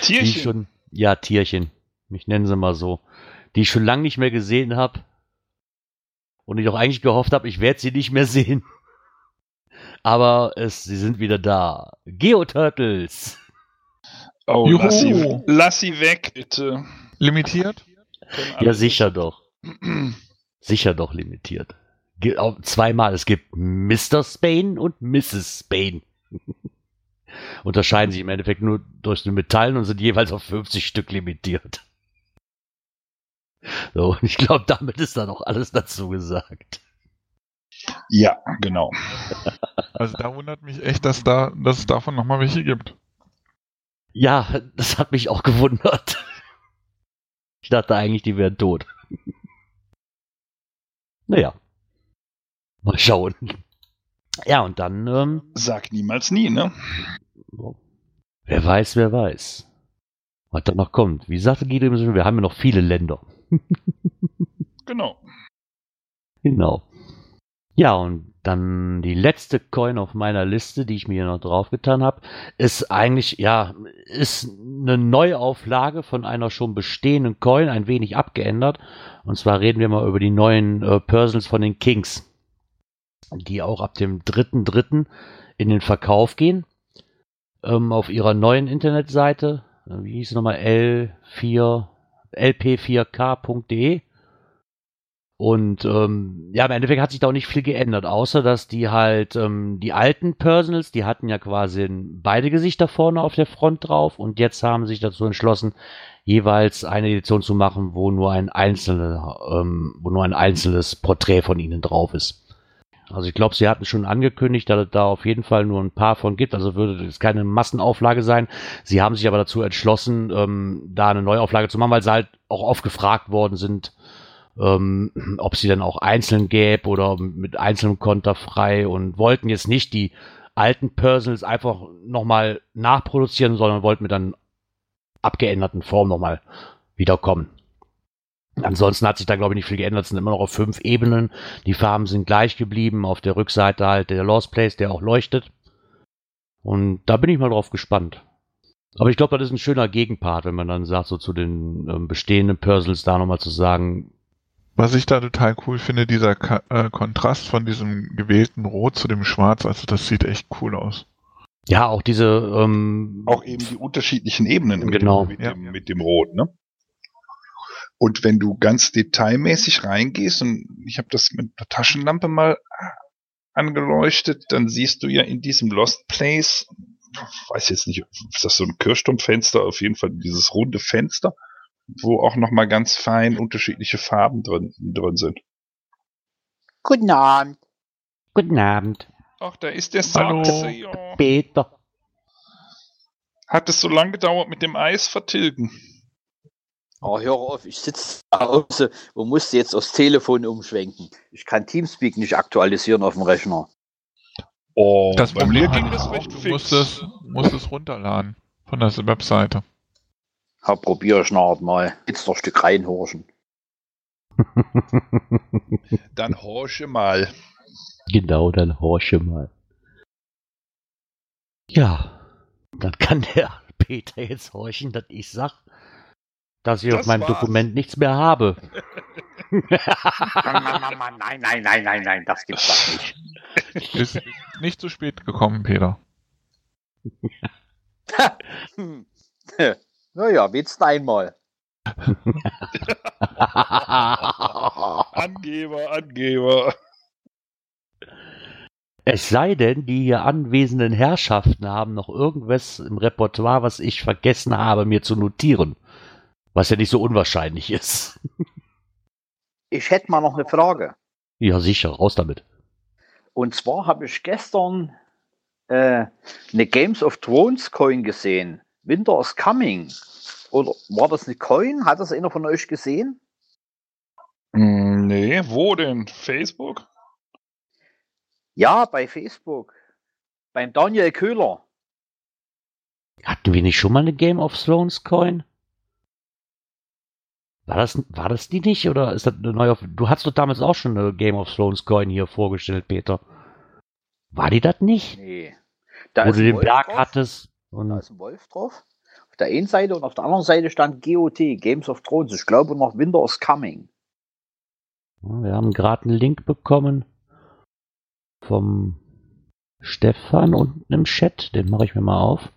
Die ich schon, ja, Tierchen. Ich nenne sie mal so. Die ich schon lange nicht mehr gesehen habe. Und ich auch eigentlich gehofft habe, ich werde sie nicht mehr sehen. Aber es, sie sind wieder da. Geoturtles. Oh, Juhu. lass sie, lass sie weg, bitte. Limitiert? Ja, sicher doch. Sicher doch limitiert. Ge- auch Zweimal. Es gibt Mr. Spain und Mrs. Spain. Unterscheiden sich im Endeffekt nur durch den Metallen und sind jeweils auf 50 Stück limitiert. So, und ich glaube, damit ist dann auch alles dazu gesagt. Ja, genau. Also da wundert mich echt, dass da, dass es davon nochmal welche gibt. Ja, das hat mich auch gewundert. Ich dachte eigentlich, die wären tot. Naja. Mal schauen. Ja, und dann, ähm, Sag niemals nie, ne? wer weiß, wer weiß. Was da noch kommt. Wie sagte Guido, eben so schön, wir haben ja noch viele Länder. Genau. Genau. Ja, und dann die letzte Coin auf meiner Liste, die ich mir hier noch draufgetan habe, ist eigentlich, ja, ist eine Neuauflage von einer schon bestehenden Coin, ein wenig abgeändert. Und zwar reden wir mal über die neuen äh, Personals von den Kings, die auch ab dem 3.3. in den Verkauf gehen. Ähm, auf ihrer neuen Internetseite, äh, wie hieß es nochmal, L4, lp4k.de. Und ähm, ja, im Endeffekt hat sich da auch nicht viel geändert, außer dass die halt ähm, die alten Personals, die hatten ja quasi beide Gesichter vorne auf der Front drauf und jetzt haben sich dazu entschlossen, jeweils eine Edition zu machen, wo nur ein einzelne, ähm, wo nur ein einzelnes Porträt von ihnen drauf ist. Also ich glaube, sie hatten schon angekündigt, dass es da auf jeden Fall nur ein paar von gibt. Also würde es keine Massenauflage sein. Sie haben sich aber dazu entschlossen, ähm, da eine Neuauflage zu machen, weil sie halt auch oft gefragt worden sind, ähm, ob sie dann auch einzeln gäbe oder mit einzelnem Konter frei und wollten jetzt nicht die alten Personals einfach nochmal nachproduzieren, sondern wollten mit dann abgeänderten Form nochmal wiederkommen. Ansonsten hat sich da, glaube ich, nicht viel geändert. Es sind immer noch auf fünf Ebenen. Die Farben sind gleich geblieben. Auf der Rückseite halt der Lost Place, der auch leuchtet. Und da bin ich mal drauf gespannt. Aber ich glaube, das ist ein schöner Gegenpart, wenn man dann sagt, so zu den ähm, bestehenden Personals da nochmal zu sagen, Was ich da total cool finde, dieser Ka äh, Kontrast von diesem gewählten Rot zu dem Schwarz, also das sieht echt cool aus. ja, auch diese, ähm, Auch eben die unterschiedlichen Ebenen mit, Genau. dem, mit, Ja. dem, mit dem Rot, ne? Und wenn du ganz detailmäßig reingehst, und ich habe das mit der Taschenlampe mal angeleuchtet, dann siehst du ja in diesem Lost Place, ich weiß jetzt nicht, ist das so ein Kirchturmfenster, auf jeden Fall dieses runde Fenster, wo auch nochmal ganz fein unterschiedliche Farben drin, drin sind. Guten Abend. guten Abend, Ach, da ist der Hallo. Sachse, ja. Peter. Hat es so lange gedauert mit dem Eis vertilgen? Oh, hör auf, ich sitze zu Hause und musste jetzt aufs Telefon umschwenken. Ich kann Teamspeak nicht aktualisieren auf dem Rechner. Oh, Das Problem ging das recht du musst es, musst es runterladen von der Webseite. Ha, probier ich nachher mal. Jetzt noch ein Stück reinhorchen. Dann horche mal. Genau, dann horche mal. Ja, dann kann der Peter jetzt horchen, dass ich sag, dass ich Das auf meinem war's. Dokument nichts mehr habe. Nein, nein, nein, nein, nein, das gibt's doch nicht. Ist nicht zu spät gekommen, Peter. Naja, willst du einmal? Angeber, Angeber. es sei denn, die hier anwesenden Herrschaften haben noch irgendwas im Repertoire, was ich vergessen habe, mir zu notieren. Was ja nicht so unwahrscheinlich ist. Ich hätte mal noch eine Frage. Ja, sicher, raus damit. Und zwar habe ich gestern äh, eine Games of Thrones Coin gesehen. Winter is Coming. Oder war das eine Coin? Hat das einer von euch gesehen? Hm, Nee, wo denn? Facebook? Ja, bei Facebook. Beim Daniel Köhler. Hatten wir nicht schon mal eine Game of Thrones Coin? War das, war das die nicht? Oder ist das eine neue? Du hast doch damals auch schon eine Game of Thrones Coin hier vorgestellt, Peter. War die das nicht? Nee. Da Wo ist du den Wolf Berg drauf. hattest. Da Und ist ein Wolf drauf. Auf der einen Seite und auf der anderen Seite stand GOT, Games of Thrones. Ich glaube noch Winter is Coming. wir haben gerade einen Link bekommen vom Stefan unten im Chat. Den mache ich mir mal auf.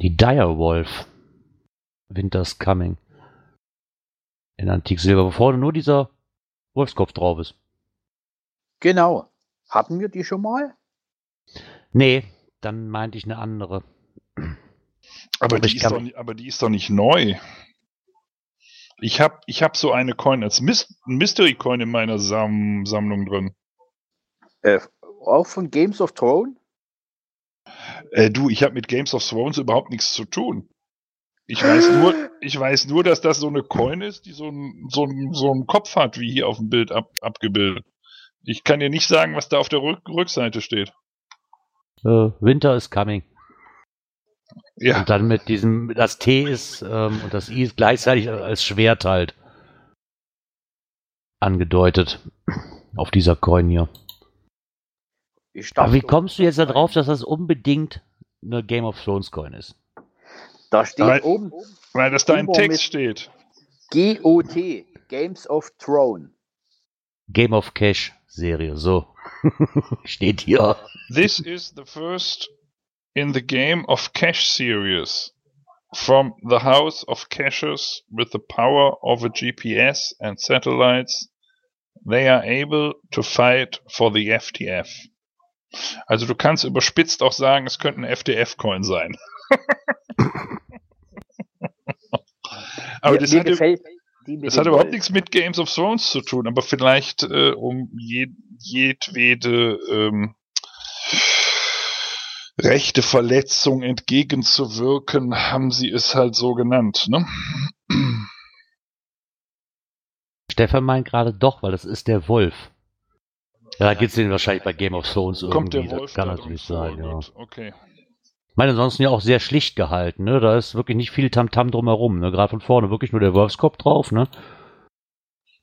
Die Direwolf. Winter's Coming. In Antik Silber, wo vorne nur dieser Wolfskopf drauf ist. Genau. Hatten wir die schon mal? Nee, dann meinte ich eine andere. Aber, Aber die ist doch, nicht- aber die ist doch nicht neu. Ich habe ich hab so eine Coin als Mys Mystery Coin in meiner Sam Sammlung drin. Äh, auch von Games of Thrones? Äh, du, ich habe mit Games of Thrones überhaupt nichts zu tun. Ich weiß nur, ich weiß nur, dass das so eine Coin ist, die so einen so einen- so einen Kopf hat, wie hier auf dem Bild ab abgebildet. Ich kann dir nicht sagen, was da auf der Rück Rückseite steht. Äh, Winter is coming. Ja, Und dann mit diesem, das T ist ähm, und das I ist gleichzeitig als Schwert halt angedeutet auf dieser Coin hier. Ich Aber wie kommst du jetzt da drauf, dass das unbedingt eine Game of Thrones Coin ist? Da steht Weil- oben weil das da Über Text steht. GOT, Games of Thrones. Game of Cash Serie, so. Steht hier. This is the first in the game of Cash series. From the House of Caches with the power of a GPS and satellites, they are able to fight for the FTF. Also du kannst überspitzt auch sagen, es könnte ein FTF-Coin sein. Aber mir, das, mir hat, gefällt das hat überhaupt nichts mit Games of Thrones zu tun, aber vielleicht äh, um je, jedwede ähm, rechte Verletzung entgegenzuwirken, haben sie es halt so genannt. Ne? Stefan meint gerade doch, weil das ist der Wolf. Ja, da gibt's den wahrscheinlich bei Game of Thrones irgendwie. Kommt der das Wolf kann da natürlich sein, ja. Okay. Ich meine, ansonsten ja auch sehr schlicht gehalten, ne? Da ist wirklich nicht viel Tamtam drumherum, ne? Gerade von vorne wirklich nur der Wolfskopf drauf, ne?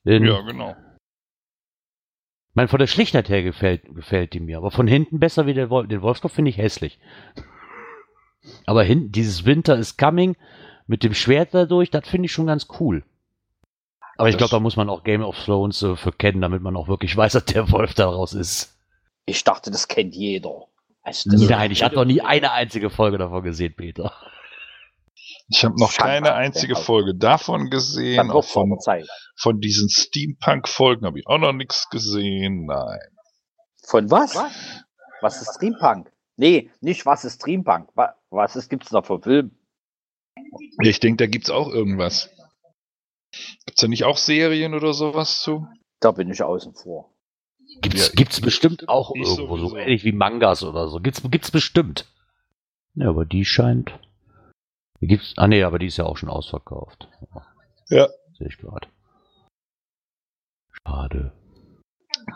Den, Ja, genau. Ich meine, von der Schlichtheit her gefällt, gefällt die mir, aber von hinten besser wie der Wolf. Den Wolfskopf finde ich hässlich. Aber hinten, dieses Winter is coming mit dem Schwert dadurch, das finde ich schon ganz cool. Aber ich glaube, da muss man auch Game of Thrones äh, für kennen, damit man auch wirklich weiß, dass der Wolf daraus ist. Ich dachte, das kennt jeder. Also das Nein, ich habe noch nie eine einzige Folge davon gesehen, Peter. Ich habe noch keine einzige. Folge davon gesehen. Auch von, von Zeit. von diesen Steampunk-Folgen habe ich auch noch nichts gesehen. Nein. Von was? Was ist Streampunk? Nee, nicht was ist Streampunk. Wa- Was ist, gibt's da für Film? Ich denke, da gibt's auch irgendwas. Gibt's da nicht auch Serien oder sowas zu? Da bin ich außen vor. Gibt's, Ja, gibt's bestimmt auch irgendwo, so sowieso. ähnlich wie Mangas oder so. Gibt's, gibt's bestimmt. Ja, aber die scheint. Die gibt's, ah nee, aber die ist ja auch schon ausverkauft. Ja. Sehe ich gerade. Schade.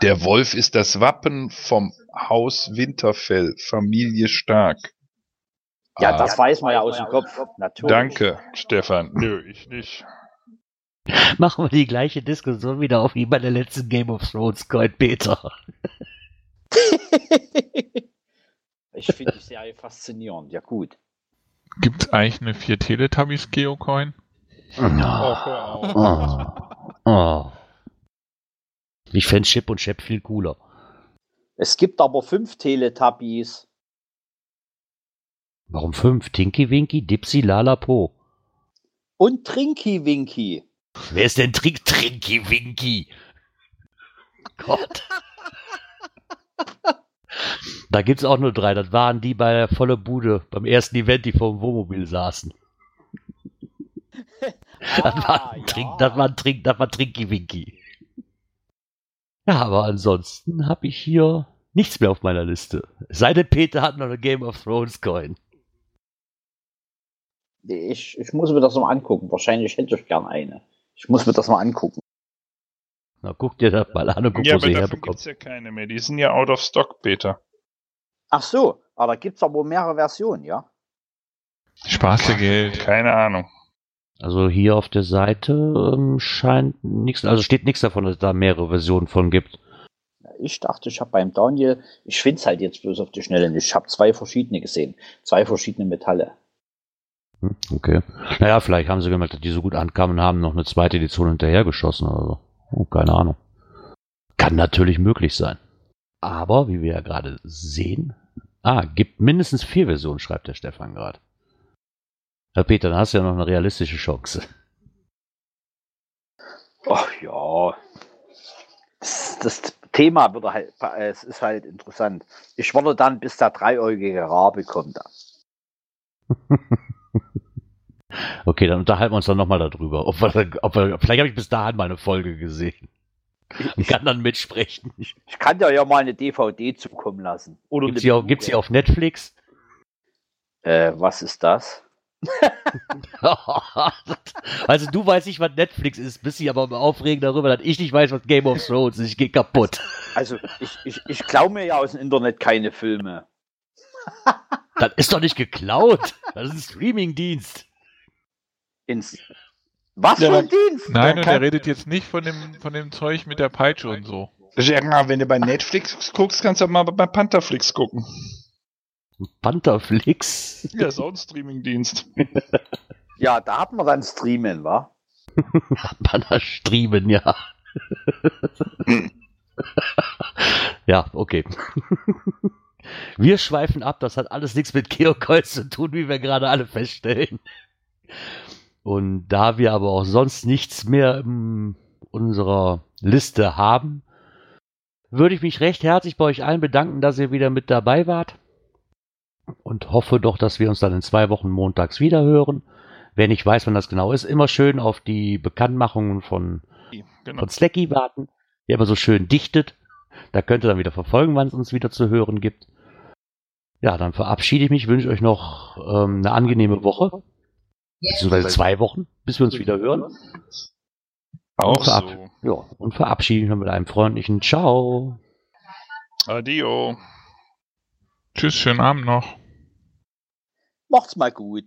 Der Wolf ist das Wappen vom Haus Winterfell, Familie Stark. Ja, Ah, das weiß man ja aus dem Kopf. Natürlich. Danke, Stefan. Nö, ich nicht. Machen wir die gleiche Diskussion wieder auf wie bei der letzten Game of Thrones Coin Peter. ich finde die Serie faszinierend. Ja, gut. Gibt es eigentlich eine 4 Teletubbies Geocoin? Oh. Oh. Ich fände Chip und Chap viel cooler. Es gibt aber fünf Teletubbies. Warum fünf? Tinky Winky, Dipsy, Lala, Po. Und Trinky Winky. Wer ist denn Trink Trinky Winky? Gott. Da gibt's auch nur drei. Das waren die bei der volle Bude beim ersten Event, die vor dem Wohnmobil saßen. Das war ein Trink, das war ein Trink, das war Trinky Winky. Ja, aber ansonsten habe ich hier nichts mehr auf meiner Liste. Es Sei denn, Peter hat noch eine Game of Thrones Coin. Ich, ich muss mir das mal angucken. Wahrscheinlich hätte ich gern eine. Ich muss mir das mal angucken. Na, guck dir das mal an und guck, Ja, wo aber sie davon herbekommt. gibt's ja keine mehr. Die sind ja out of stock, Peter. Ach so, aber da gibt es aber mehrere Versionen, ja? Spaßegeld. Keine Ahnung. Also hier auf der Seite ähm, scheint nichts, also steht nichts davon, dass es da mehrere Versionen von gibt. Ich dachte, ich habe beim Daniel, ich finde es halt jetzt bloß auf die Schnelle nicht. Ich habe zwei verschiedene gesehen. Zwei verschiedene Metalle. Okay. Naja, vielleicht haben sie gemerkt, dass die so gut ankamen und haben noch eine zweite Edition hinterhergeschossen oder so. Oh, keine Ahnung. Kann natürlich möglich sein. Aber, wie wir ja gerade sehen, ah, gibt mindestens vier Versionen, schreibt der Stefan gerade. Herr Peter, dann hast du ja noch eine realistische Chance. Ach ja. Das, das Thema wird halt, es ist halt interessant. Ich warte dann, bis der dreieugige Rabe kommt. Okay, dann unterhalten wir uns dann nochmal darüber. Ob wir, ob wir, vielleicht habe ich bis dahin mal eine Folge gesehen und kann dann mitsprechen. Ich kann dir ja mal eine DVD zukommen lassen. Oder Gibt's eine die, auf, gibt's die auf Netflix? Äh, was ist das? also du weißt nicht, was Netflix ist, bist dich aber aufregen darüber, dass ich nicht weiß, was Game of Thrones ist. Ich gehe kaputt. Also, ich, ich, ich klaue mir ja aus dem Internet keine Filme. Das ist doch nicht geklaut. Das ist ein Streamingdienst. Ins was für ein Dienst? Nein, und er redet jetzt nicht von dem, von dem Zeug mit der Peitsche und so. Ja, wenn du bei Netflix guckst, kannst du auch mal bei Pantherflix gucken. Pantherflix. Ja, ist auch ein Streamingdienst. Ja, da hat man dann Streamen, wa? Banner streamen, ja. ja, okay. Wir schweifen ab, das hat alles nichts mit Geocoins zu tun, wie wir gerade alle feststellen. Und da wir aber auch sonst nichts mehr in unserer Liste haben, würde ich mich recht herzlich bei euch allen bedanken, dass ihr wieder mit dabei wart. Und hoffe doch, dass wir uns dann in zwei Wochen montags wieder hören. Wer nicht weiß, wann das genau ist, immer schön auf die Bekanntmachungen von, Genau. von Slacky warten, der immer so schön dichtet. Da könnt ihr dann wieder verfolgen, wann es uns wieder zu hören gibt. Ja, dann verabschiede ich mich, wünsche euch noch ähm, eine angenehme Woche, beziehungsweise zwei Wochen, bis wir uns wieder hören. Auch Verab- so. Ja, und verabschiede mich mit einem freundlichen Ciao. Adio. Tschüss, schönen Abend noch. Macht's mal gut.